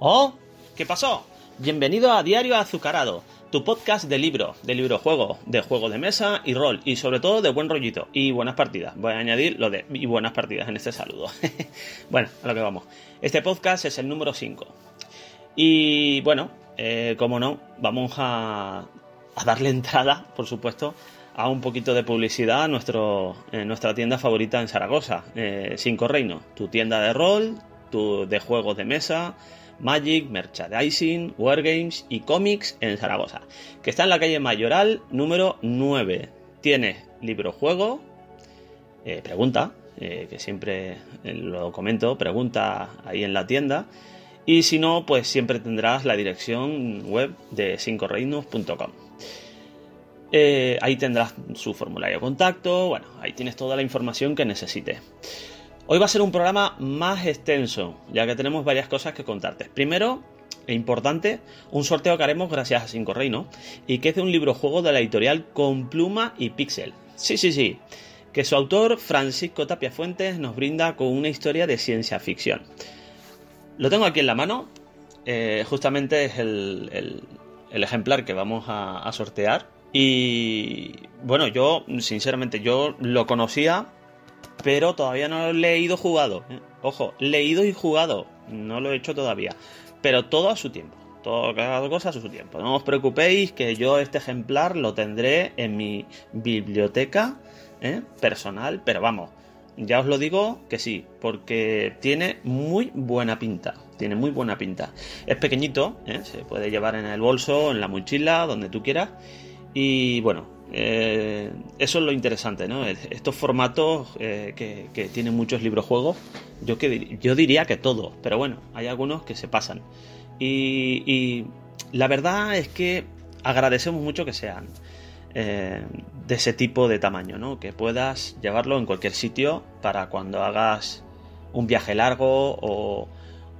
Oh, ¿qué pasó? Bienvenido a Diario Azucarado, tu podcast de libros, de librojuegos, de juegos de mesa y rol, y sobre todo de buen rollito y buenas partidas. Voy a añadir lo de y buenas partidas en este saludo. bueno, a lo que vamos. Este podcast es el número 5. Y bueno, eh, como no, vamos a, darle entrada, por supuesto, a un poquito de publicidad a nuestro, nuestra tienda favorita en Zaragoza, eh, Cinco Reinos, tu tienda de rol, tu, de juegos de mesa, Magic, Merchandising, Wargames y Comics en Zaragoza, que está en la calle Mayoral número 9. Tiene libro juego, eh, pregunta, eh, que siempre eh, lo comento, pregunta ahí en la tienda. Y si no, pues siempre tendrás la dirección web de cincoreinos.com. ahí tendrás su formulario de contacto, bueno, ahí tienes toda la información que necesites. Hoy va a ser un programa más extenso, ya que tenemos varias cosas que contarte. Primero, e importante, un sorteo que haremos gracias a Cinco Reino y que es de un libro juego de la editorial Con Pluma y Pixel. Sí, sí, sí, que su autor, Francisco Tapia Fuentes, nos brinda con una historia de ciencia ficción. Lo tengo aquí en la mano, eh, justamente es el, ejemplar que vamos a sortear. Y bueno, yo, sinceramente, yo lo conocía pero todavía no lo he leído jugado. Ojo, leído y jugado, no lo he hecho todavía, pero todo a su tiempo. Todo, cada cosa a su tiempo. No os preocupéis que yo este ejemplar lo tendré en mi biblioteca ¿eh? personal, pero vamos, ya os lo digo que sí, porque tiene muy buena pinta. Tiene muy buena pinta. Es pequeñito, ¿eh? se puede llevar en el bolso, en la mochila, donde tú quieras. Y bueno, eh, eso es lo interesante, ¿no? Estos formatos eh, que, tienen muchos libros juegos, yo, yo diría que todos, pero bueno, hay algunos que se pasan. Y, la verdad es que agradecemos mucho que sean eh, de ese tipo de tamaño, ¿no? Que puedas llevarlo en cualquier sitio para cuando hagas un viaje largo o,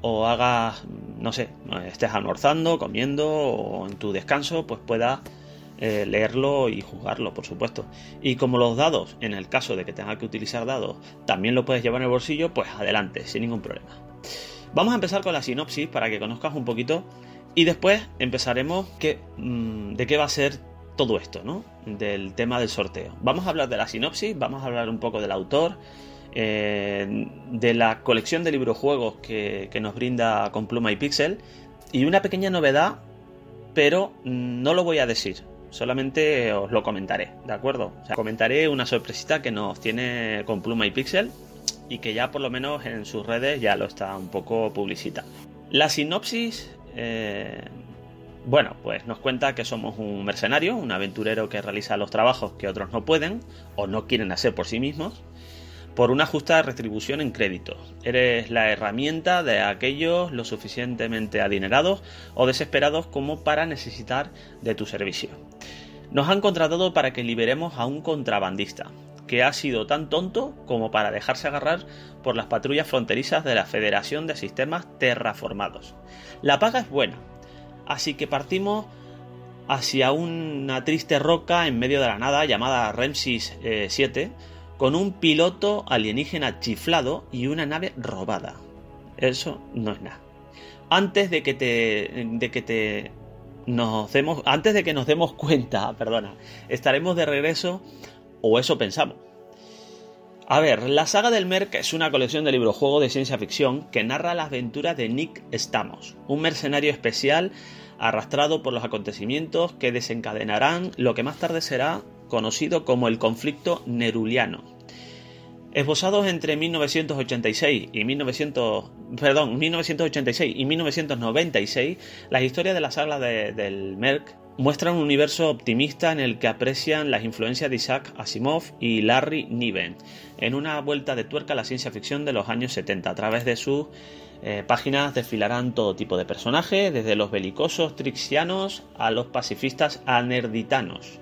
o hagas, no sé, estés almorzando, comiendo o en tu descanso, pues puedas eh, leerlo y jugarlo, por supuesto. Y como los dados, en el caso de que tenga que utilizar dados, también lo puedes llevar en el bolsillo, pues adelante, sin ningún problema. Vamos a empezar con la sinopsis para que conozcas un poquito y después empezaremos que, mm, de qué va a ser todo esto, ¿no? Del tema del sorteo. Vamos a hablar de la sinopsis, vamos a hablar un poco del autor, eh, de la colección de librojuegos que, que nos brinda con Pluma y Pixel y una pequeña novedad, pero no lo voy a decir solamente os lo comentaré, ¿de acuerdo? O sea, comentaré una sorpresita que nos tiene con Pluma y Pixel y que ya por lo menos en sus redes ya lo está un poco publicita. La sinopsis, eh, bueno, pues nos cuenta que somos un mercenario, un aventurero que realiza los trabajos que otros no pueden o no quieren hacer por sí mismos por una justa retribución en créditos. Eres la herramienta de aquellos lo suficientemente adinerados o desesperados como para necesitar de tu servicio. Nos han contratado para que liberemos a un contrabandista, que ha sido tan tonto como para dejarse agarrar por las patrullas fronterizas de la Federación de Sistemas Terraformados. La paga es buena, así que partimos hacia una triste roca en medio de la nada llamada Remsis 7, eh, con un piloto alienígena chiflado y una nave robada. Eso no es nada. Antes de que te, de que te nos demos, antes de que nos demos cuenta, perdona, estaremos de regreso o eso pensamos. A ver, la saga del Merc es una colección de librojuegos de ciencia ficción que narra las aventuras de Nick Stamos, un mercenario especial arrastrado por los acontecimientos que desencadenarán lo que más tarde será conocido como el conflicto neruliano. Esbozados entre 1986 y 1900, perdón, 1986 y 1996, las historias de la saga del Merck muestran un universo optimista en el que aprecian las influencias de Isaac Asimov y Larry Niven, en una vuelta de tuerca a la ciencia ficción de los años 70. A través de sus eh, páginas desfilarán todo tipo de personajes, desde los belicosos trixianos a los pacifistas anerditanos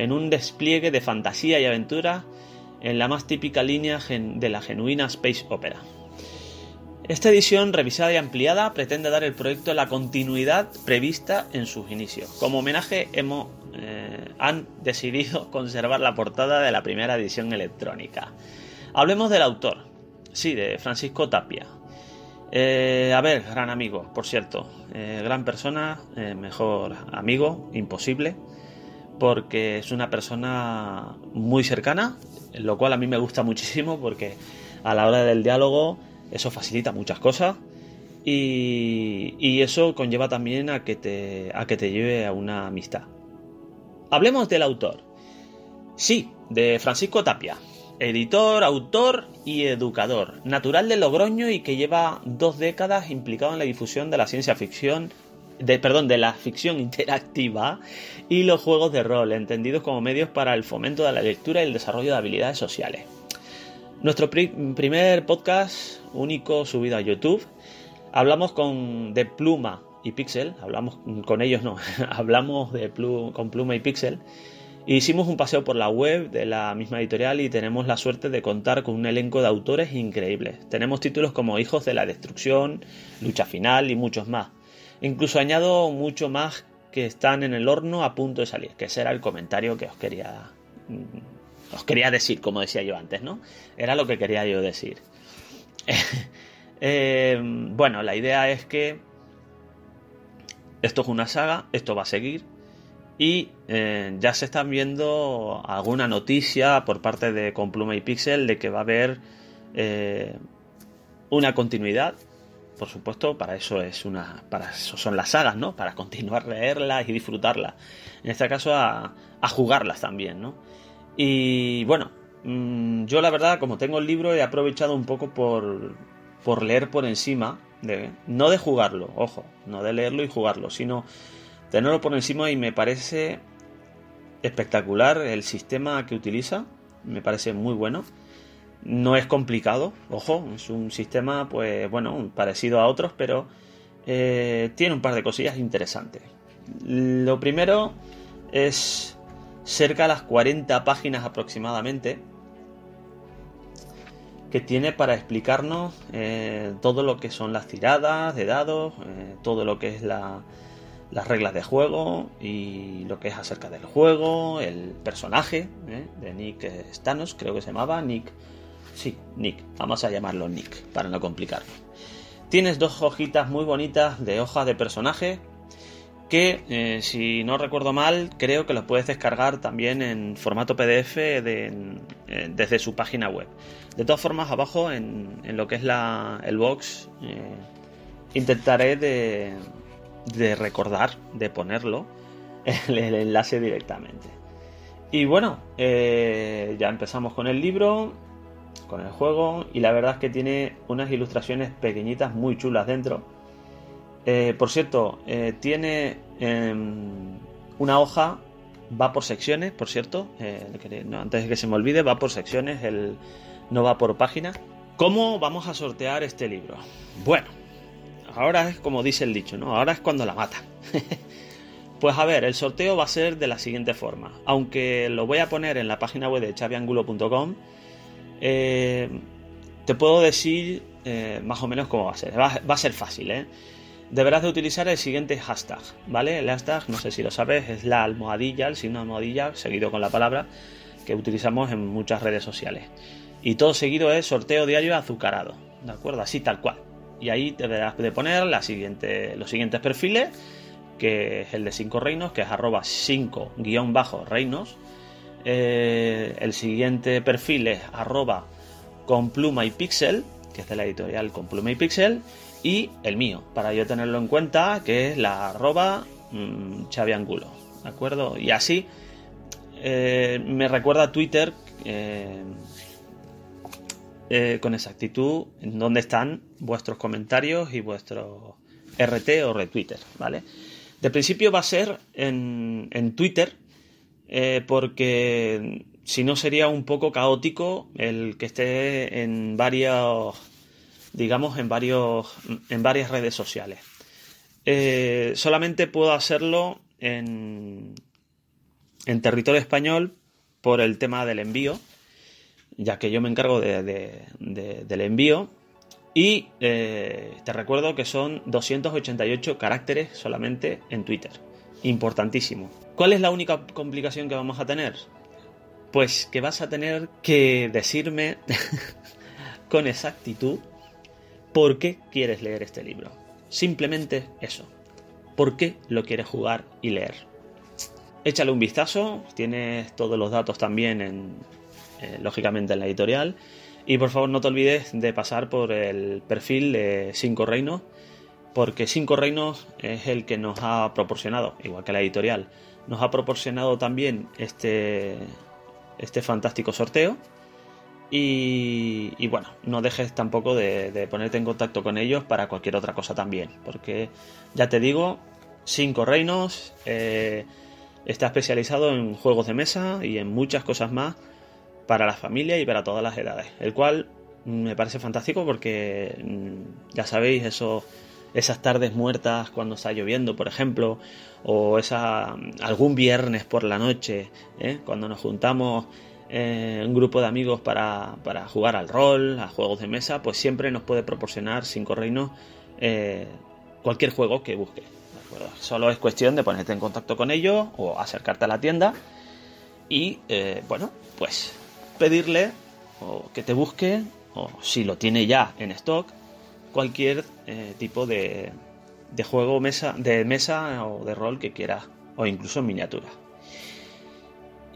en un despliegue de fantasía y aventura en la más típica línea de la genuina space opera. Esta edición revisada y ampliada pretende dar al proyecto la continuidad prevista en sus inicios. Como homenaje hemos, eh, han decidido conservar la portada de la primera edición electrónica. Hablemos del autor, sí, de Francisco Tapia. Eh, a ver, gran amigo, por cierto, eh, gran persona, mejor amigo, imposible, porque es una persona muy cercana, lo cual a mí me gusta muchísimo porque a la hora del diálogo eso facilita muchas cosas y, y eso conlleva también a que, te, a que te lleve a una amistad. Hablemos del autor. Sí, de Francisco Tapia, editor, autor y educador, natural de Logroño y que lleva dos décadas implicado en la difusión de la ciencia ficción, de, perdón, de la ficción interactiva y los juegos de rol, entendidos como medios para el fomento de la lectura y el desarrollo de habilidades sociales. Nuestro primer podcast único subido a YouTube, hablamos con de Pluma y Pixel, hablamos con ellos no, hablamos de con Pluma y Pixel Hicimos un paseo por la web de la misma editorial y tenemos la suerte de contar con un elenco de autores increíbles. Tenemos títulos como Hijos de la Destrucción, Lucha Final y muchos más. Incluso añado mucho más que están en el horno a punto de salir, que ese era el comentario que os quería mm, os quería decir, como decía yo antes, ¿no? Era lo que quería yo decir. Eh, bueno, la idea es que esto es una saga, esto va a seguir, y eh, ya se están viendo alguna noticia por parte de Compluma y Pixel de que va a haber eh, una continuidad. Por supuesto, para eso es una. Para eso son las sagas, ¿no? Para continuar a leerlas y disfrutarlas. En este caso, a, jugarlas también, ¿no? Y bueno, mm, yo la verdad, como tengo el libro, he aprovechado un poco por, por leer por encima. De, no de jugarlo, ojo, no de leerlo y jugarlo, sino tenerlo por encima y me parece espectacular el sistema que utiliza, me parece muy bueno. No es complicado, ojo, es un sistema, pues bueno, parecido a otros, pero eh, tiene un par de cosillas interesantes. Lo primero es cerca de las 40 páginas aproximadamente que tiene para explicarnos eh, todo lo que son las tiradas de dados, eh, todo lo que es la, las reglas de juego y lo que es acerca del juego, el personaje de Nick Stanos, creo que se llamaba Nick. Sí, Nick, vamos a llamarlo Nick para no complicarlo. Tienes dos hojitas muy bonitas de hojas de personaje que, eh, si no recuerdo mal, creo que los puedes descargar también en formato PDF desde su página web. De todas formas, abajo en, lo que es la, el box, eh, intentaré de, recordar, de ponerlo, el, enlace directamente. Y bueno, eh, ya empezamos con el libro, con el juego, y la verdad es que tiene unas ilustraciones pequeñitas muy chulas dentro. Eh, por cierto, eh, tiene em, una hoja, va por secciones, por cierto, antes de que se me olvide, va por secciones, el, no va por páginas. ¿Cómo vamos a sortear este libro? Bueno, Ahora es como dice el dicho, ¿no? Ahora es cuando la mata. pues a ver, el sorteo va a ser de la siguiente forma. Aunque lo voy a poner en la página web de chaviangulo.com, eh, te puedo decir eh, más o menos cómo va a ser. Va, a ser fácil, ¿eh? Deberás de utilizar el siguiente hashtag, ¿vale? El hashtag, no sé si lo sabes, es la almohadilla, el signo almohadilla, seguido con la palabra, que utilizamos en muchas redes sociales. Y todo seguido es sorteo diario azucarado, ¿de acuerdo? Así tal cual y ahí deberás de poner la siguiente, los siguientes perfiles, que es el de 5 reinos, que es arroba 5-reinos. Eh, el siguiente perfil es arroba con pluma y pixel, que es de la editorial con pluma y pixel, y el mío, para yo tenerlo en cuenta, que es la arroba mmm, chaviangulo, ¿de acuerdo? Y así eh, me recuerda a Twitter eh, con exactitud en dónde están vuestros comentarios y vuestros RT o retweeter, ¿vale? De principio va a ser en, Twitter, eh, porque si no sería un poco caótico el que esté en varios, digamos, en varios, en varias redes sociales. Eh, solamente puedo hacerlo en, en territorio español por el tema del envío, ya que yo me encargo del envío. Y eh, te recuerdo que son 288 caracteres solamente en Twitter. Importantísimo. ¿Cuál es la única complicación que vamos a tener? Pues que vas a tener que decirme con exactitud por qué quieres leer este libro. Simplemente eso. ¿Por qué lo quieres jugar y leer? Échale un vistazo, tienes todos los datos también en, eh, lógicamente en la editorial. Y por favor no te olvides de pasar por el perfil de Cinco Reinos, porque Cinco Reinos es el que nos ha proporcionado, igual que la editorial, nos ha proporcionado también este, este fantástico sorteo. Y, bueno, no dejes tampoco de, ponerte en contacto con ellos para cualquier otra cosa también, porque ya te digo, Cinco Reinos eh, está especializado en juegos de mesa y en muchas cosas más para la familia y para todas las edades, el cual me parece fantástico porque mm, ya sabéis eso esas tardes muertas cuando está lloviendo, por ejemplo, o esa algún viernes por la noche, ¿eh? cuando nos juntamos eh, un grupo de amigos para, para, jugar al rol, a juegos de mesa, pues siempre nos puede proporcionar Cinco Reinos eh, cualquier juego que busque. Solo es cuestión de ponerte en contacto con ellos o acercarte a la tienda y, bueno, pues pedirle o que te busque, o si lo tiene ya en stock, cualquier eh, tipo de, de, juego mesa, de mesa o de rol que quieras, o incluso en miniatura.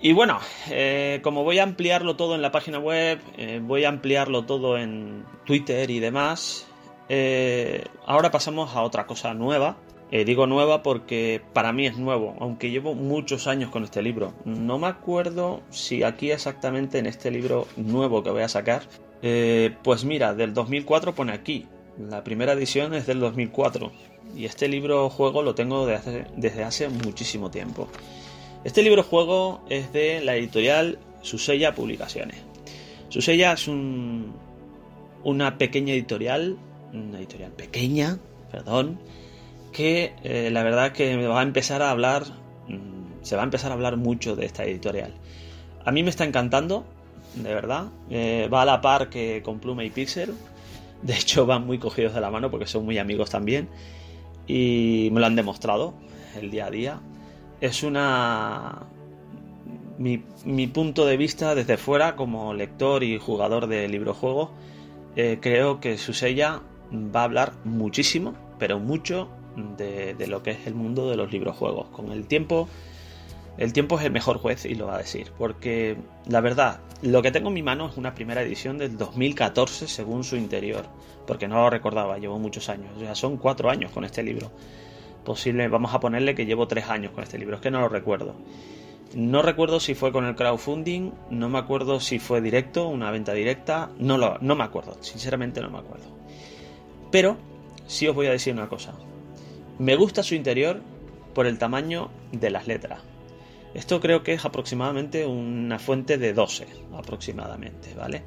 Y bueno, eh, como voy a ampliarlo todo en la página web, eh, voy a ampliarlo todo en Twitter y demás, ahora pasamos a otra cosa nueva. digo nueva porque para mí es nuevo, aunque llevo muchos años con este libro. No me acuerdo si aquí exactamente en este libro nuevo que voy a sacar. pues mira, del 2004 pone aquí, la primera edición es del 2004 y este libro juego lo tengo desde hace muchísimo tiempo. Este libro juego es de la editorial Susella Publicaciones. Susella es un, una pequeña editorial, una editorial pequeña, perdón, que eh, la verdad que va a empezar a hablar, mm, se va a empezar a hablar mucho de esta editorial. A mí me está encantando, de verdad. Eh, va a la par que con Pluma y Pixel, de hecho, van muy cogidos de la mano porque son muy amigos también. Y me lo han demostrado el día a día. Es una. Mi, punto de vista desde fuera, como lector y jugador de librojuegos, eh, creo que Susella va a hablar muchísimo, pero mucho, de, de lo que es el mundo de los librojuegos. Con el tiempo el tiempo es el mejor juez y lo va a decir, porque la verdad, lo que tengo en mi mano es una primera edición del 2014 según su interior, porque no lo recordaba, llevo muchos años, ya son cuatro años con este libro. Posible, vamos a ponerle que llevo tres años con este libro, es que no lo recuerdo. No recuerdo si fue con el crowdfunding, no me acuerdo si fue directo, una venta directa, no, lo, no me acuerdo, sinceramente no me acuerdo. Pero sí os voy a decir una cosa, me gusta su interior por el tamaño de las letras esto creo que es aproximadamente una fuente de 12, aproximadamente, ¿vale?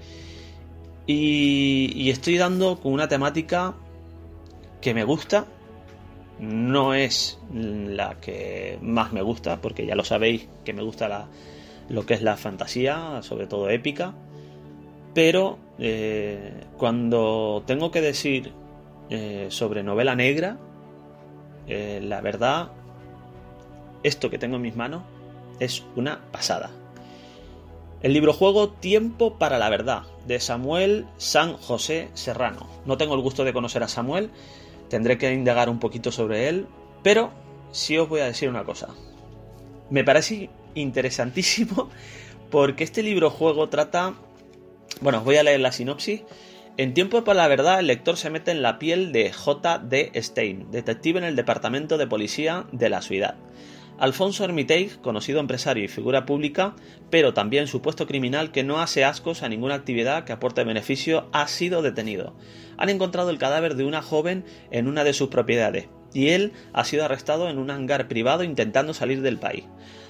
Y, estoy dando con una temática que me gusta. No es la que más me gusta, porque ya lo sabéis que me gusta lo que es la fantasía, sobre todo épica. Pero eh, cuando tengo que decir eh, sobre novela negra, eh, la verdad, esto que tengo en mis manos es una pasada. El libro juego Tiempo para la Verdad, de Samuel San José Serrano. No tengo el gusto de conocer a Samuel, tendré que indagar un poquito sobre él, pero sí os voy a decir una cosa. Me parece interesantísimo porque este libro juego trata... Bueno, os voy a leer la sinopsis. En Tiempo para la Verdad, el lector se mete en la piel de J.D. Stein, detective en el Departamento de Policía de la ciudad. Alfonso Hermiteix, conocido empresario y figura pública, pero también supuesto criminal que no hace ascos a ninguna actividad que aporte beneficio, ha sido detenido. Han encontrado el cadáver de una joven en una de sus propiedades, y él ha sido arrestado en un hangar privado intentando salir del país.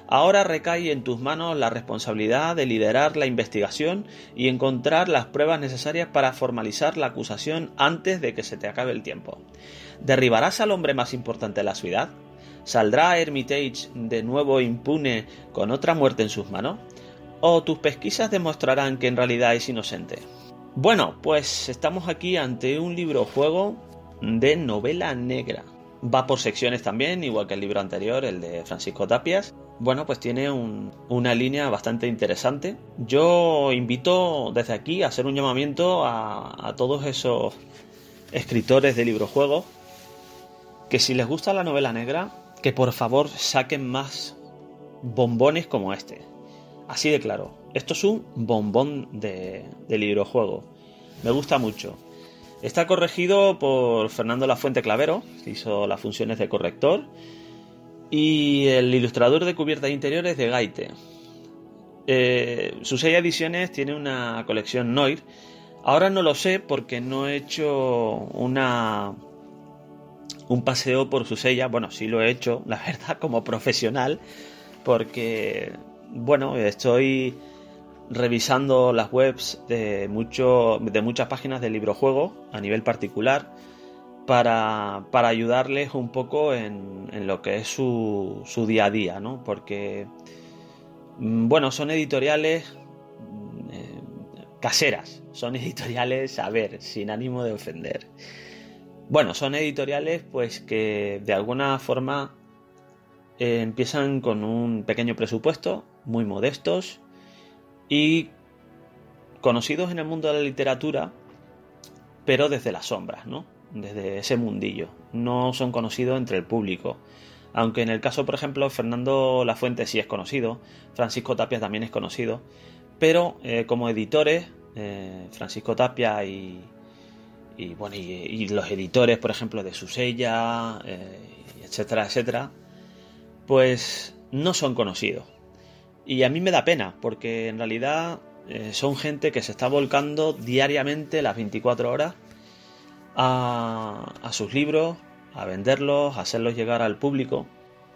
Ahora recae en tus manos la responsabilidad de liderar la investigación y encontrar las pruebas necesarias para formalizar la acusación antes de que se te acabe el tiempo. ¿Derribarás al hombre más importante de la ciudad? ¿Saldrá Hermitage de nuevo impune con otra muerte en sus manos? ¿O tus pesquisas demostrarán que en realidad es inocente? Bueno, pues estamos aquí ante un libro juego de novela negra. Va por secciones también, igual que el libro anterior, el de Francisco Tapias. Bueno, pues tiene una línea bastante interesante. Yo invito desde aquí a hacer un llamamiento a, a todos esos escritores de librojuegos que si les gusta la novela negra, que por favor saquen más bombones como este. Así de claro, esto es un bombón de, de librojuego. Me gusta mucho. Está corregido por Fernando Lafuente Clavero, que hizo las funciones de corrector, y el ilustrador de cubiertas interiores de Gaite. Eh, sus seis ediciones tiene una colección Noir. Ahora no lo sé porque no he hecho una un paseo por su sella. Bueno, sí lo he hecho, la verdad, como profesional, porque bueno, estoy revisando las webs de, mucho, de muchas páginas de librojuego a nivel particular para, para ayudarles un poco en, en lo que es su, su, día a día, ¿no? Porque, mm, bueno, son editoriales mm, eh, caseras, son editoriales, a ver, sin ánimo de ofender. Bueno, son editoriales pues que de alguna forma eh, empiezan con un pequeño presupuesto, muy modestos, y conocidos en el mundo de la literatura, pero desde las sombras, ¿no? Desde ese mundillo. No son conocidos entre el público. Aunque en el caso, por ejemplo, Fernando Lafuente sí es conocido, Francisco Tapia también es conocido, pero eh, como editores, eh, Francisco Tapia y, y bueno, y, los editores, por ejemplo, de Susella, eh, etcétera, etcétera, pues no son conocidos. Y a mí me da pena, porque en realidad eh, son gente que se está volcando diariamente las 24 horas a, sus libros, a venderlos, a hacerlos llegar al público.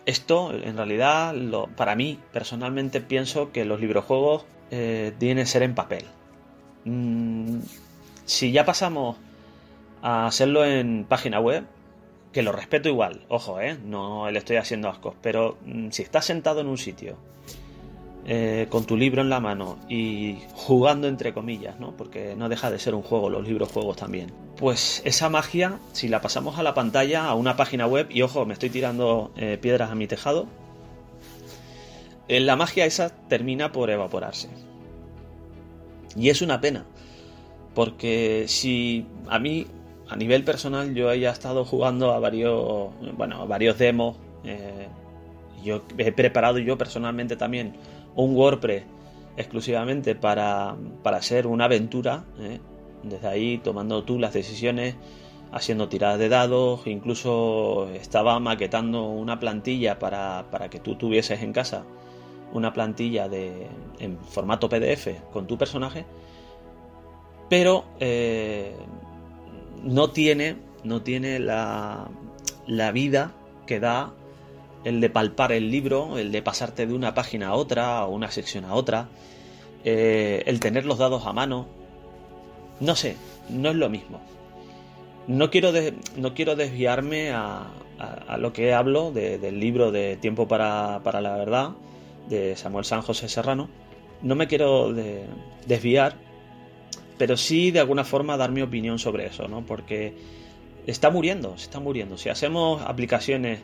Esto, en realidad, para mí, personalmente, pienso que los librojuegos eh, tienen que ser en papel. Mm, si ya pasamos a hacerlo en página web, que lo respeto igual, ojo, ¿eh? no le estoy haciendo ascos, pero mm, si estás sentado en un sitio eh, con tu libro en la mano y jugando entre comillas, ¿no? Porque no deja de ser un juego, los libros juegos también. Pues esa magia, si la pasamos a la pantalla, a una página web, y ojo, me estoy tirando eh, piedras a mi tejado, eh, la magia esa termina por evaporarse. Y es una pena, porque si a mí, a nivel personal, yo haya estado jugando a varios, bueno, a varios demos, yo he preparado yo personalmente también un WordPress exclusivamente para, para ser una aventura, ¿eh? desde ahí tomando tú las decisiones, haciendo tiradas de dados, incluso estaba maquetando una plantilla para, para que tú tuvieses en casa una plantilla de, en formato PDF con tu personaje, pero eh, no tiene, no tiene la, la vida que da el de palpar el libro, el de pasarte de una página a otra o una sección a otra, eh, el tener los dados a mano. No sé, no es lo mismo. No quiero, no quiero desviarme a, lo que hablo del libro de Tiempo para, la Verdad de Samuel San José Serrano. No me quiero desviar, pero sí de alguna forma dar mi opinión sobre eso, ¿no? Porque está muriendo, se está muriendo. Si hacemos aplicaciones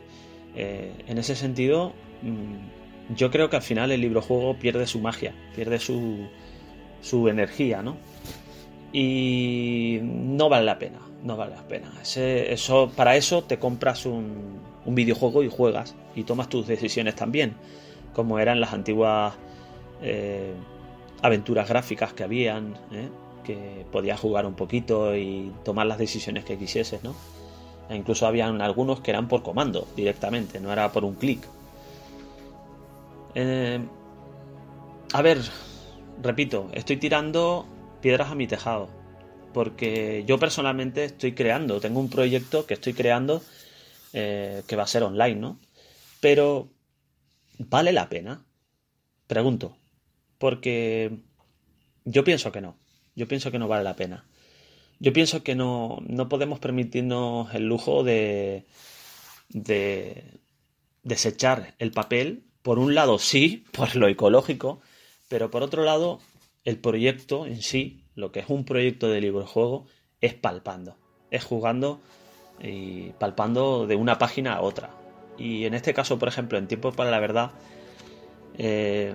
eh, en ese sentido, mm, yo creo que al final el libro juego pierde su magia, pierde su, su energía, ¿no? Y no vale la pena, no vale la pena. eso, para eso te compras un, videojuego y juegas y tomas tus decisiones también, como eran las antiguas eh, aventuras gráficas que habían, ¿eh? Que podías jugar un poquito y tomar las decisiones que quisieses, ¿no? E incluso habían algunos que eran por comando directamente, no era por un clic. Eh, a ver, repito, estoy tirando piedras a mi tejado. Porque yo personalmente estoy creando, tengo un proyecto que estoy creando eh, que va a ser online, ¿no? Pero, ¿vale la pena? Pregunto. Porque yo pienso que no. Yo pienso que no vale la pena. Yo pienso que no, no podemos permitirnos el lujo de, de desechar el papel. Por un lado, sí, por lo ecológico, pero por otro lado, el proyecto en sí, lo que es un proyecto de libro juego, es palpando, es jugando y palpando de una página a otra. Y en este caso, por ejemplo, en Tiempo para la Verdad, eh,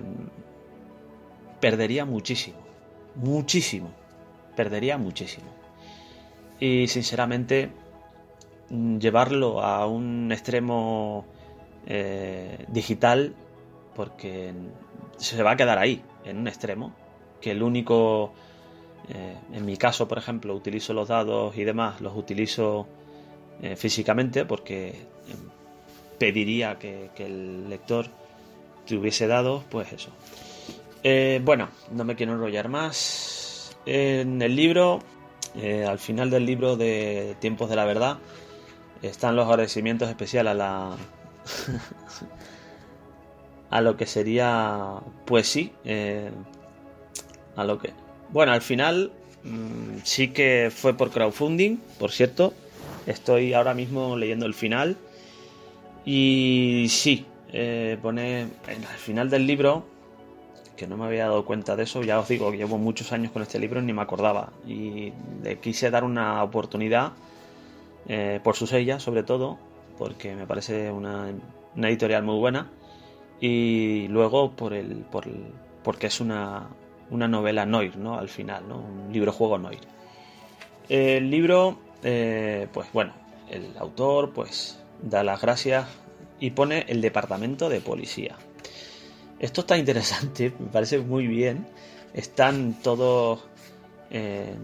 perdería muchísimo, muchísimo, perdería muchísimo. y sinceramente mm, llevarlo a un extremo eh, digital porque se va a quedar ahí, en un extremo, que el único, eh, en mi caso por ejemplo, utilizo los dados y demás, los utilizo eh, físicamente porque pediría que, el lector tuviese dados, pues eso. Bueno, no me quiero enrollar más. En el libro eh, al final del libro de Tiempos de la Verdad están los agradecimientos especiales a la. a lo que sería. Pues sí. Eh, a lo que. Bueno, al final mm, sí que fue por crowdfunding, por cierto. Estoy ahora mismo leyendo el final. Y sí, eh, pone. Al final del libro que no me había dado cuenta de eso. Ya os digo que llevo muchos años con este libro y ni me acordaba. Y le quise dar una oportunidad eh, por su sella, sobre todo, porque me parece una, editorial muy buena. Y luego por el, por porque es una, una novela Noir, ¿no? Al final, ¿no? Un libro juego Noir. El libro, eh, pues bueno, el autor, pues da las gracias y pone el departamento de policía. Esto está interesante, me parece muy bien. Están todos... Eh,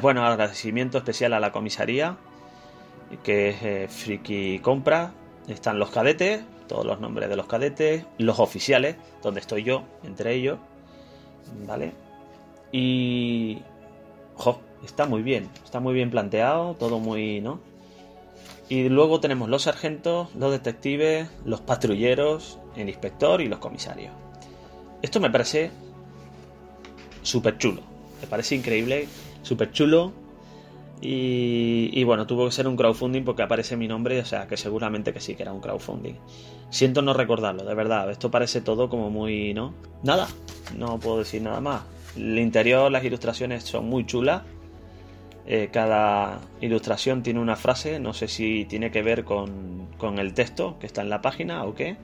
bueno, agradecimiento especial a la comisaría, que es eh, Friki Compra. Están los cadetes, todos los nombres de los cadetes, los oficiales, donde estoy yo, entre ellos. ¿Vale? Y... Jo, está muy bien, está muy bien planteado, todo muy, ¿no? Y luego tenemos los sargentos, los detectives, los patrulleros, el inspector y los comisarios. Esto me parece súper chulo. Me parece increíble, súper chulo. Y, bueno, tuvo que ser un crowdfunding porque aparece mi nombre, o sea que seguramente que sí que era un crowdfunding. Siento no recordarlo, de verdad. Esto parece todo como muy. ¿No? Nada, no puedo decir nada más. El interior, las ilustraciones son muy chulas. Eh, cada ilustración tiene una frase, no sé si tiene que ver con, con el texto que está en la página o qué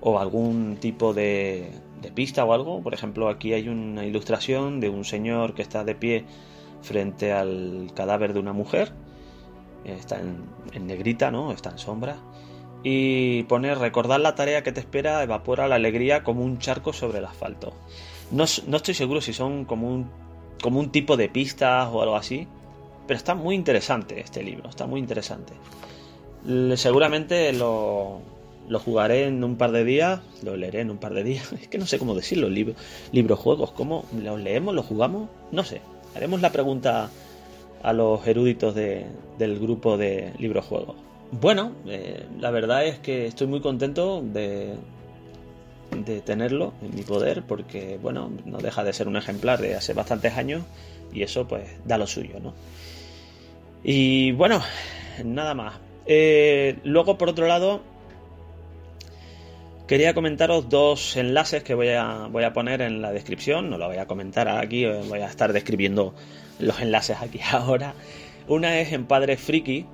o algún tipo de, pista o algo. Por ejemplo, aquí hay una ilustración de un señor que está de pie frente al cadáver de una mujer. Está en, negrita, ¿no? Está en sombra. Y pone recordar la tarea que te espera evapora la alegría como un charco sobre el asfalto. No, no estoy seguro si son como un, como un tipo de pistas o algo así. Pero está muy interesante este libro, está muy interesante. Seguramente lo, lo jugaré en un par de días, lo leeré en un par de días. Es que no sé cómo decirlo, libro, juegos, ¿cómo los leemos, los jugamos? No sé. Haremos la pregunta a los eruditos del grupo de libros juegos. Bueno, eh, la verdad es que estoy muy contento de, de tenerlo en mi poder porque, bueno, no deja de ser un ejemplar de hace bastantes años y eso pues da lo suyo, ¿no? Y bueno, nada más. Eh, luego, por otro lado, Quería comentaros dos enlaces que voy a, voy a poner en la descripción. No lo voy a comentar aquí, voy a estar describiendo los enlaces aquí ahora. Una es en Padre Friki,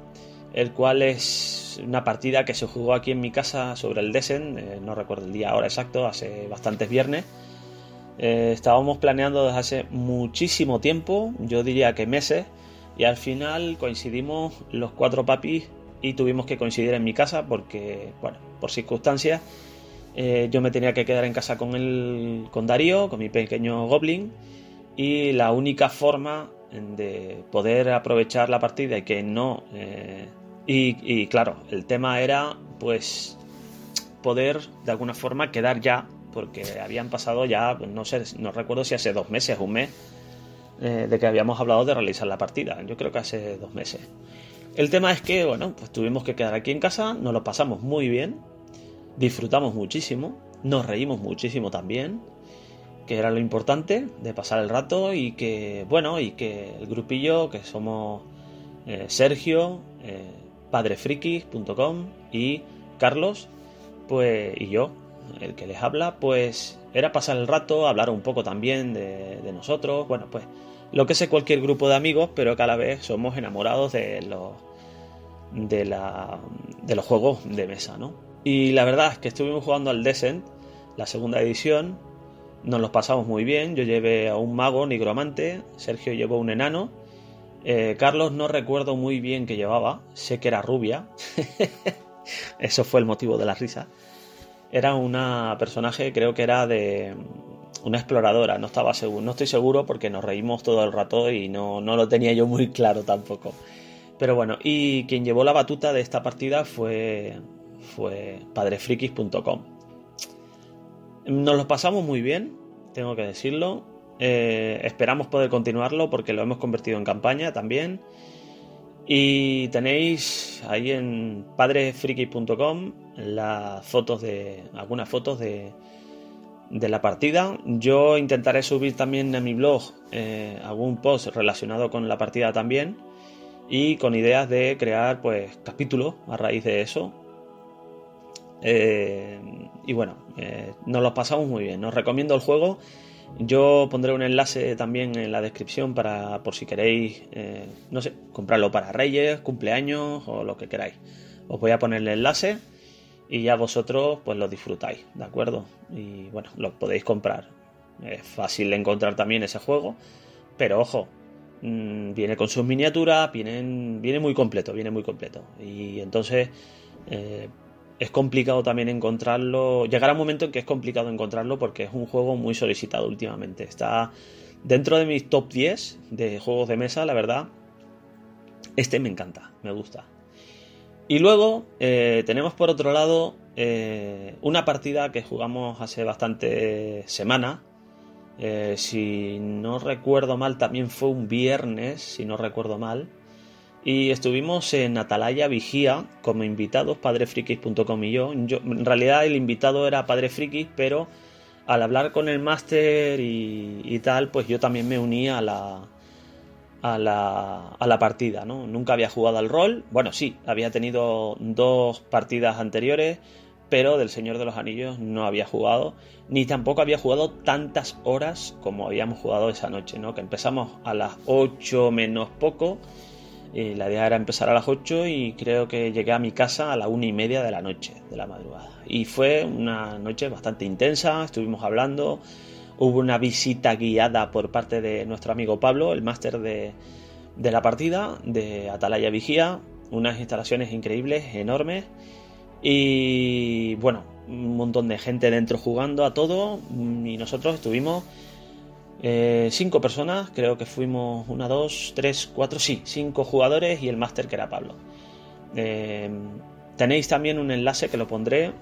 el cual es una partida que se jugó aquí en mi casa sobre el Desen, eh, no recuerdo el día ahora exacto, hace bastantes viernes. Eh, estábamos planeando desde hace muchísimo tiempo, yo diría que meses, y al final coincidimos los cuatro papis y tuvimos que coincidir en mi casa porque, bueno, por circunstancias eh, yo me tenía que quedar en casa con, el, con Darío, con mi pequeño Goblin, y la única forma de poder aprovechar la partida y que no... y, claro, el tema era pues poder de alguna forma quedar ya, porque habían pasado ya, no sé, no recuerdo si hace dos meses, un mes, eh, de que habíamos hablado de realizar la partida. Yo creo que hace dos meses. El tema es que, bueno, pues tuvimos que quedar aquí en casa, nos lo pasamos muy bien, disfrutamos muchísimo, nos reímos muchísimo también, que era lo importante de pasar el rato y que, bueno, y que el grupillo que somos eh, Sergio, eh, padrefrikis.com y Carlos, pues, y yo, el que les habla, pues era pasar el rato, hablar un poco también de, de nosotros, bueno, pues lo que sé cualquier grupo de amigos, pero cada vez somos enamorados de los de, la, de los juegos de mesa, ¿no? Y la verdad es que estuvimos jugando al Descent, la segunda edición, nos los pasamos muy bien, yo llevé a un mago nigromante, Sergio llevó un enano Eh, Carlos no recuerdo muy bien que llevaba, sé que era rubia, eso fue el motivo de la risa. Era una personaje, creo que era de una exploradora, no estaba seguro, no estoy seguro porque nos reímos todo el rato y no, no lo tenía yo muy claro tampoco. Pero bueno, y quien llevó la batuta de esta partida fue, fue padrefrikis.com. Nos lo pasamos muy bien, tengo que decirlo. Eh, esperamos poder continuarlo porque lo hemos convertido en campaña también. Y tenéis ahí en padrefriki.com las fotos de. algunas fotos de, de la partida. Yo intentaré subir también en mi blog eh, algún post relacionado con la partida también. Y con ideas de crear pues capítulos a raíz de eso. Eh, y bueno, nos lo pasamos muy bien. Os recomiendo el juego. Yo pondré un enlace también en la descripción para por si queréis, eh, no sé, comprarlo para Reyes, cumpleaños o lo que queráis. Os voy a poner el enlace y ya vosotros pues lo disfrutáis, ¿de acuerdo? Y bueno, lo podéis comprar. Es fácil encontrar también ese juego, pero ojo, mm, viene con sus miniaturas, viene, viene muy completo, viene muy completo. Y entonces eh, es complicado también encontrarlo. Llegará un momento en que es complicado encontrarlo porque es un juego muy solicitado últimamente. Está dentro de mis top 10 de juegos de mesa, la verdad. Este me encanta, me gusta. Y luego eh, tenemos por otro lado eh, una partida que jugamos hace bastante semana. Eh, si no recuerdo mal, también fue un viernes, si no recuerdo mal y estuvimos en Atalaya Vigía como invitados, padrefrikis.com y yo. En realidad el invitado era Padre Frikis, pero al hablar con el máster y, tal, pues yo también me uní a la, a la, a la partida, ¿no? Nunca había jugado al rol, bueno, sí, había tenido dos partidas anteriores, pero del Señor de los Anillos no había jugado, ni tampoco había jugado tantas horas como habíamos jugado esa noche, ¿no? Que empezamos a las 8 menos poco la idea era empezar a las 8 y creo que llegué a mi casa a la una y media de la noche, de la madrugada. Y fue una noche bastante intensa, estuvimos hablando, hubo una visita guiada por parte de nuestro amigo Pablo, el máster de, de la partida, de Atalaya Vigía, unas instalaciones increíbles, enormes. Y bueno, un montón de gente dentro jugando a todo y nosotros estuvimos eh, cinco personas, creo que fuimos una, dos, tres, cuatro, sí, cinco jugadores y el máster que era Pablo. Eh, tenéis también un enlace que lo pondré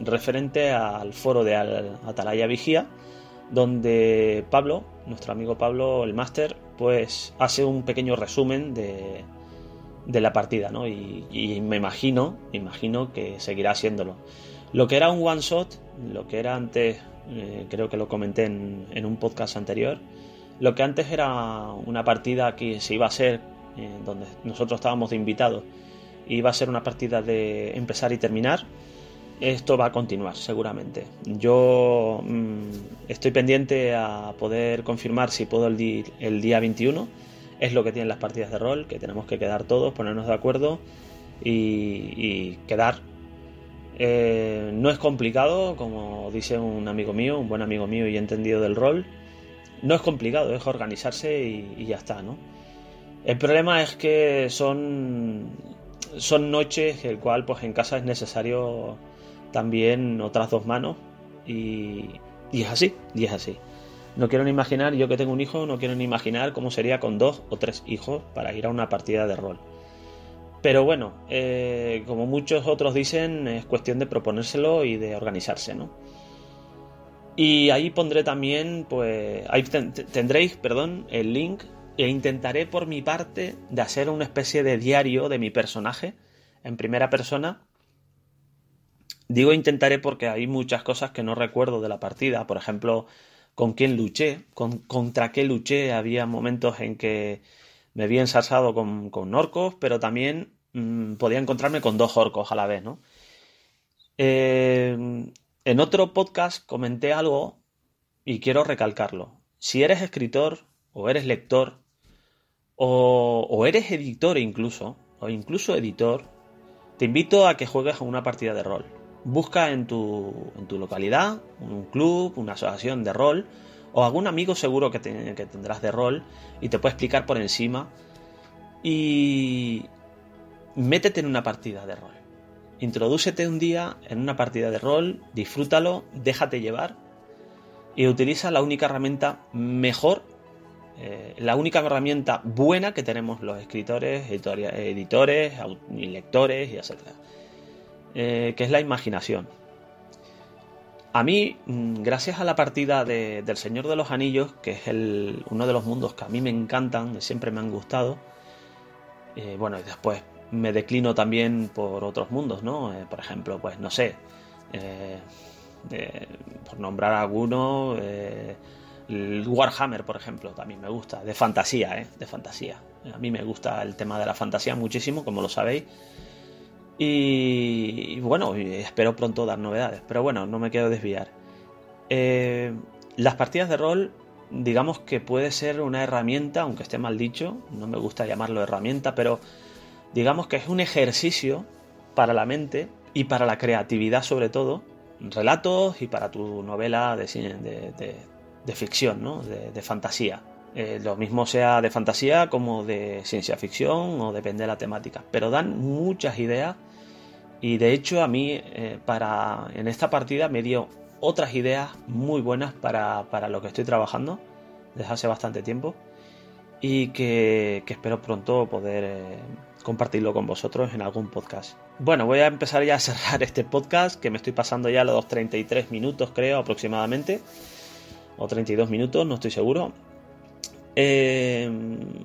referente al foro de Atalaya Vigía, donde Pablo, nuestro amigo Pablo, el máster, pues hace un pequeño resumen de, de la partida, ¿no? Y, y, me imagino, imagino que seguirá haciéndolo. Lo que era un one shot, lo que era antes eh, creo que lo comenté en, un podcast anterior. Lo que antes era una partida que se iba a ser, eh, donde nosotros estábamos de invitados, iba a ser una partida de empezar y terminar. Esto va a continuar seguramente. Yo mm, estoy pendiente a poder confirmar si puedo el, el día 21. Es lo que tienen las partidas de rol, que tenemos que quedar todos, ponernos de acuerdo y quedar eh, no es complicado, como dice un amigo mío, un buen amigo mío y entendido del rol. No es complicado, es organizarse y, ya está, ¿no? El problema es que son, son noches el cual pues en casa es necesario también otras dos manos y, y es así, y es así. No quiero ni imaginar, yo que tengo un hijo, no quiero ni imaginar cómo sería con dos o tres hijos para ir a una partida de rol. Pero bueno, eh, como muchos otros dicen, es cuestión de proponérselo y de organizarse, ¿no? Y ahí pondré también, pues, ahí tendréis, perdón, el link e intentaré por mi parte de hacer una especie de diario de mi personaje en primera persona. Digo intentaré porque hay muchas cosas que no recuerdo de la partida, por ejemplo, con quién luché, con, contra qué luché, había momentos en que me vi ensalzado con, con orcos, pero también mm, podía encontrarme con dos orcos a la vez, ¿no? Eh, en otro podcast comenté algo y quiero recalcarlo. Si eres escritor o eres lector o, o eres editor incluso, o incluso editor, te invito a que juegues a una partida de rol. Busca en tu, en tu localidad un club, una asociación de rol o algún amigo seguro que, tendrás de rol y te puede explicar por encima y métete en una partida de rol. Introdúcete un día en una partida de rol, disfrútalo, déjate llevar y utiliza la única herramienta mejor, eh, la única herramienta buena que tenemos los escritores, editores lectores y etc. Eh, que es la imaginación. A mí, mm, gracias a la partida de, del Señor de los Anillos, que es uno de los mundos que a mí me encantan, siempre me han gustado, eh, bueno, y después me declino también por otros mundos, ¿no? Eh, por ejemplo, pues no sé, eh, por nombrar alguno, Warhammer, por ejemplo, también me gusta, de fantasía, ¿eh? De fantasía. A mí me gusta el tema de la fantasía muchísimo, como lo sabéis. Y, bueno, espero pronto dar novedades. Pero bueno, no me quiero desviar. Eh, las partidas de rol, digamos que puede ser una herramienta, aunque esté mal dicho, no me gusta llamarlo herramienta, pero digamos que es un ejercicio para la mente y para la creatividad sobre todo, relatos y para tu novela de, de, de, ficción, ¿no? de, fantasía. Eh, lo mismo sea de fantasía como de ciencia ficción o depende de la temática. Pero dan muchas ideas y de hecho a mí eh, para en esta partida me dio otras ideas muy buenas para, lo que estoy trabajando desde hace bastante tiempo y que, espero pronto poder eh, compartirlo con vosotros en algún podcast. Bueno, voy a empezar ya a cerrar este podcast que me estoy pasando ya los 33 minutos creo aproximadamente o 32 minutos, no estoy seguro. Eh,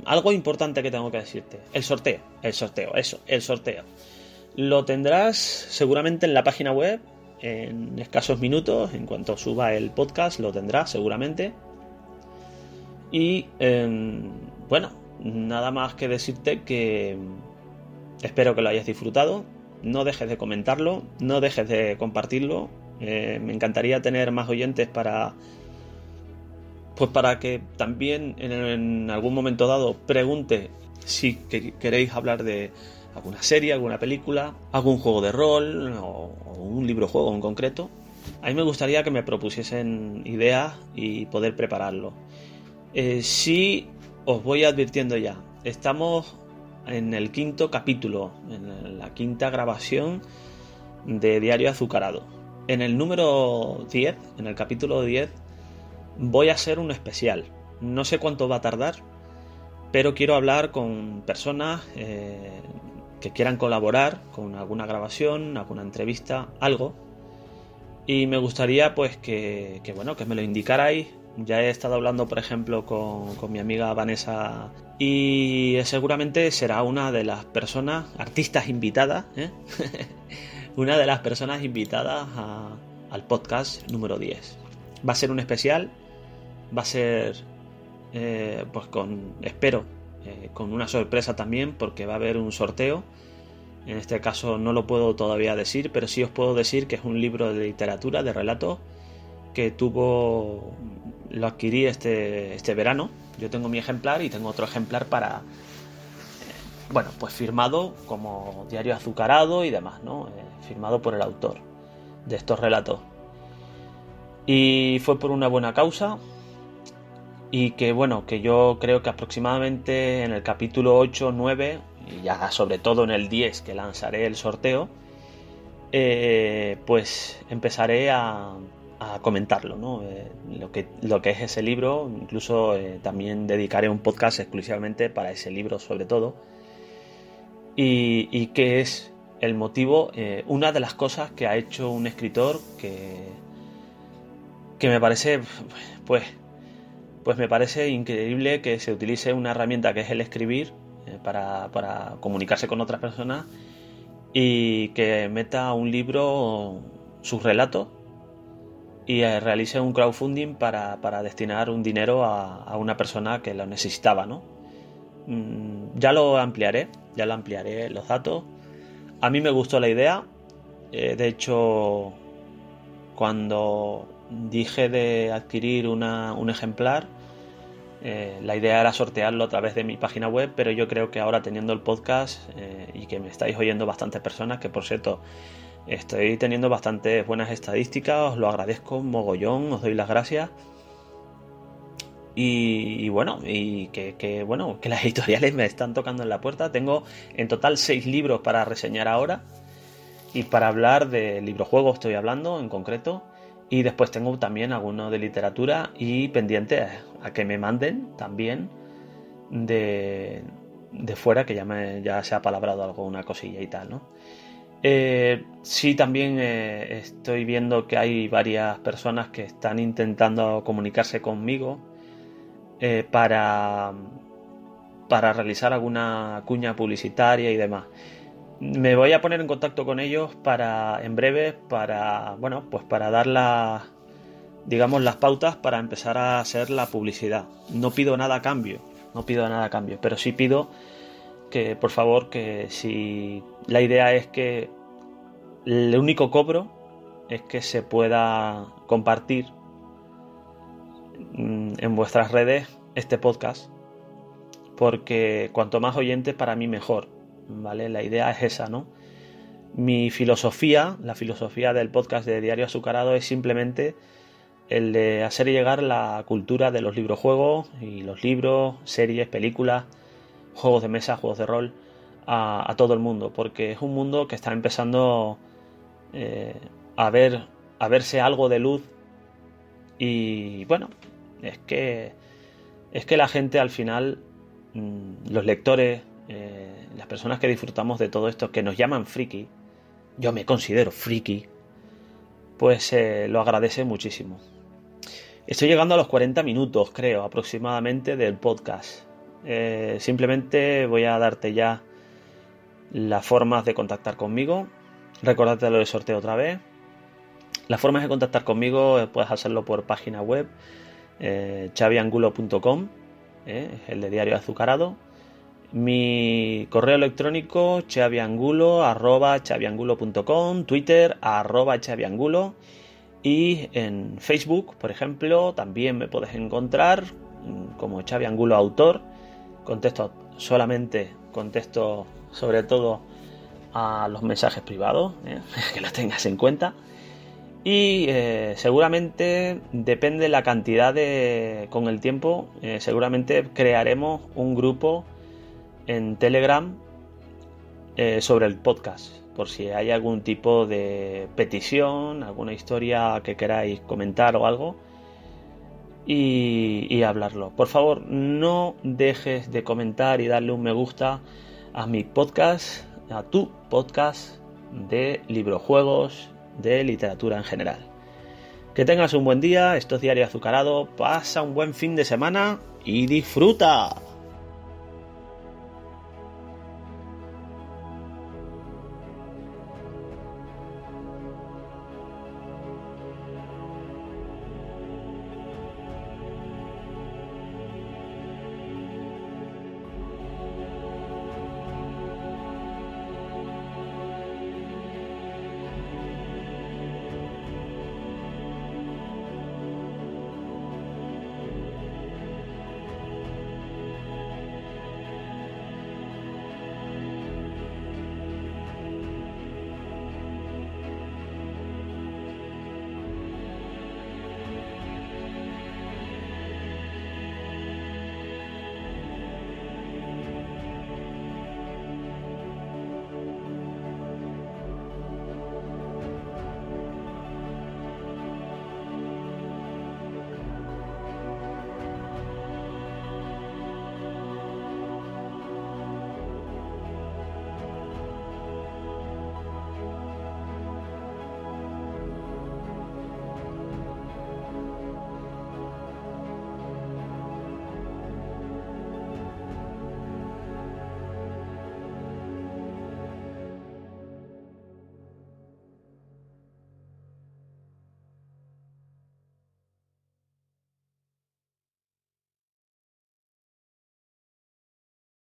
algo importante que tengo que decirte. El sorteo. El sorteo, eso, el sorteo. Lo tendrás seguramente en la página web en escasos minutos. En cuanto suba el podcast, lo tendrás seguramente. Y em, bueno, nada más que decirte que espero que lo hayas disfrutado. No dejes de comentarlo, no dejes de compartirlo. Eh, me encantaría tener más oyentes para pues para que también en, algún momento dado pregunte si queréis hablar de alguna serie, alguna película, algún juego de rol o, un libro juego en concreto. A mí me gustaría que me propusiesen ideas y poder prepararlo. Eh, sí, os voy advirtiendo ya, estamos en el quinto capítulo, en la quinta grabación de Diario Azucarado. En el número 10, en el capítulo 10, voy a hacer un especial. No sé cuánto va a tardar, pero quiero hablar con personas eh, que quieran colaborar con alguna grabación, alguna entrevista, algo. Y me gustaría pues que, bueno, que me lo indicarais. Ya he estado hablando, por ejemplo, con, mi amiga Vanessa y seguramente será una de las personas, artistas invitadas, ¿eh? una de las personas invitadas al podcast número 10. Va a ser un especial va a ser, eh, pues con, espero, eh, con una sorpresa también, porque va a haber un sorteo. En este caso no lo puedo todavía decir, pero sí os puedo decir que es un libro de literatura, de relato que tuvo, lo adquirí este, este verano. Yo tengo mi ejemplar y tengo otro ejemplar para, eh, bueno, pues firmado como diario azucarado y demás, ¿no? firmado por el autor de estos relatos. Y fue por una buena causa, y que bueno, que yo creo que aproximadamente en el capítulo 8, 9 y ya sobre todo en el 10 que lanzaré el sorteo, eh, pues empezaré a, comentarlo, ¿no? Eh, lo, que, lo que es ese libro, incluso eh, también dedicaré un podcast exclusivamente para ese libro sobre todo, y, y que es el motivo, una de las cosas que ha hecho un escritor que, que me parece, pues, pues me parece increíble que se utilice una herramienta que es el escribir eh, para, comunicarse con otras personas y que meta un libro sus relatos y eh, realice un crowdfunding para, destinar un dinero a, una persona que lo necesitaba, ¿no? Mm, ya lo ampliaré, ya lo ampliaré los datos. A mí me gustó la idea. Eh, de hecho, cuando dije de adquirir un ejemplar, eh, la idea era sortearlo a través de mi página web, pero yo creo que ahora teniendo el podcast eh, y que me estáis oyendo bastantes personas, que por cierto estoy teniendo bastantes buenas estadísticas, os lo agradezco mogollón, os doy las gracias. Y, bueno, y que, bueno, que las editoriales me están tocando en la puerta. Tengo en total seis libros para reseñar ahora. Y para hablar de librojuegos estoy hablando en concreto. Y después tengo también algunos de literatura y pendientes a que me manden también de, de fuera, que ya, me, ya se ha palabrado algo, una cosilla y tal, ¿no? Eh, sí, también eh, estoy viendo que hay varias personas que están intentando comunicarse conmigo eh, para, para realizar alguna cuña publicitaria y demás. Me voy a poner en contacto con ellos para en breve para bueno pues para dar las digamos las pautas para empezar a hacer la publicidad. No pido nada a cambio, no pido nada a cambio, pero sí pido que por favor que si la idea es que el único cobro es que se pueda compartir mm, en vuestras redes este podcast porque cuanto más oyentes para mí mejor vale la idea es esa no mi filosofía la filosofía del podcast de diario azucarado es simplemente el de hacer llegar la cultura de los librojuegos y los libros series películas juegos de mesa, juegos de rol a, todo el mundo, porque es un mundo que está empezando eh, a ver a verse algo de luz y bueno, es que es que la gente al final, mm, los lectores, eh, las personas que disfrutamos de todo esto, que nos llaman friki, yo me considero friki, pues eh, lo agradece muchísimo. Estoy llegando a los 40 minutos, creo, aproximadamente del podcast. Eh, simplemente voy a darte ya las formas de contactar conmigo. Recordarte lo de sorteo otra vez. Las formas de contactar conmigo puedes hacerlo por página web chaviangulo.com, el de diario azucarado. Mi correo electrónico chaviangulo arroba chaviangulo.com, Twitter arroba chaviangulo y en Facebook, por ejemplo, también me puedes encontrar como chaviangulo autor contesto solamente, contesto sobre todo a los mensajes privados, ¿eh? que lo tengas en cuenta. Y eh, seguramente depende la cantidad de. con el tiempo, eh, seguramente crearemos un grupo en Telegram sobre el podcast. Por si hay algún tipo de petición, alguna historia que queráis comentar o algo, y, hablarlo. Por favor, no dejes de comentar y darle un me gusta a mi podcast, a tu podcast de librojuegos, de literatura en general. Que tengas un buen día, esto es Diario Azucarado, pasa un buen fin de semana y disfruta.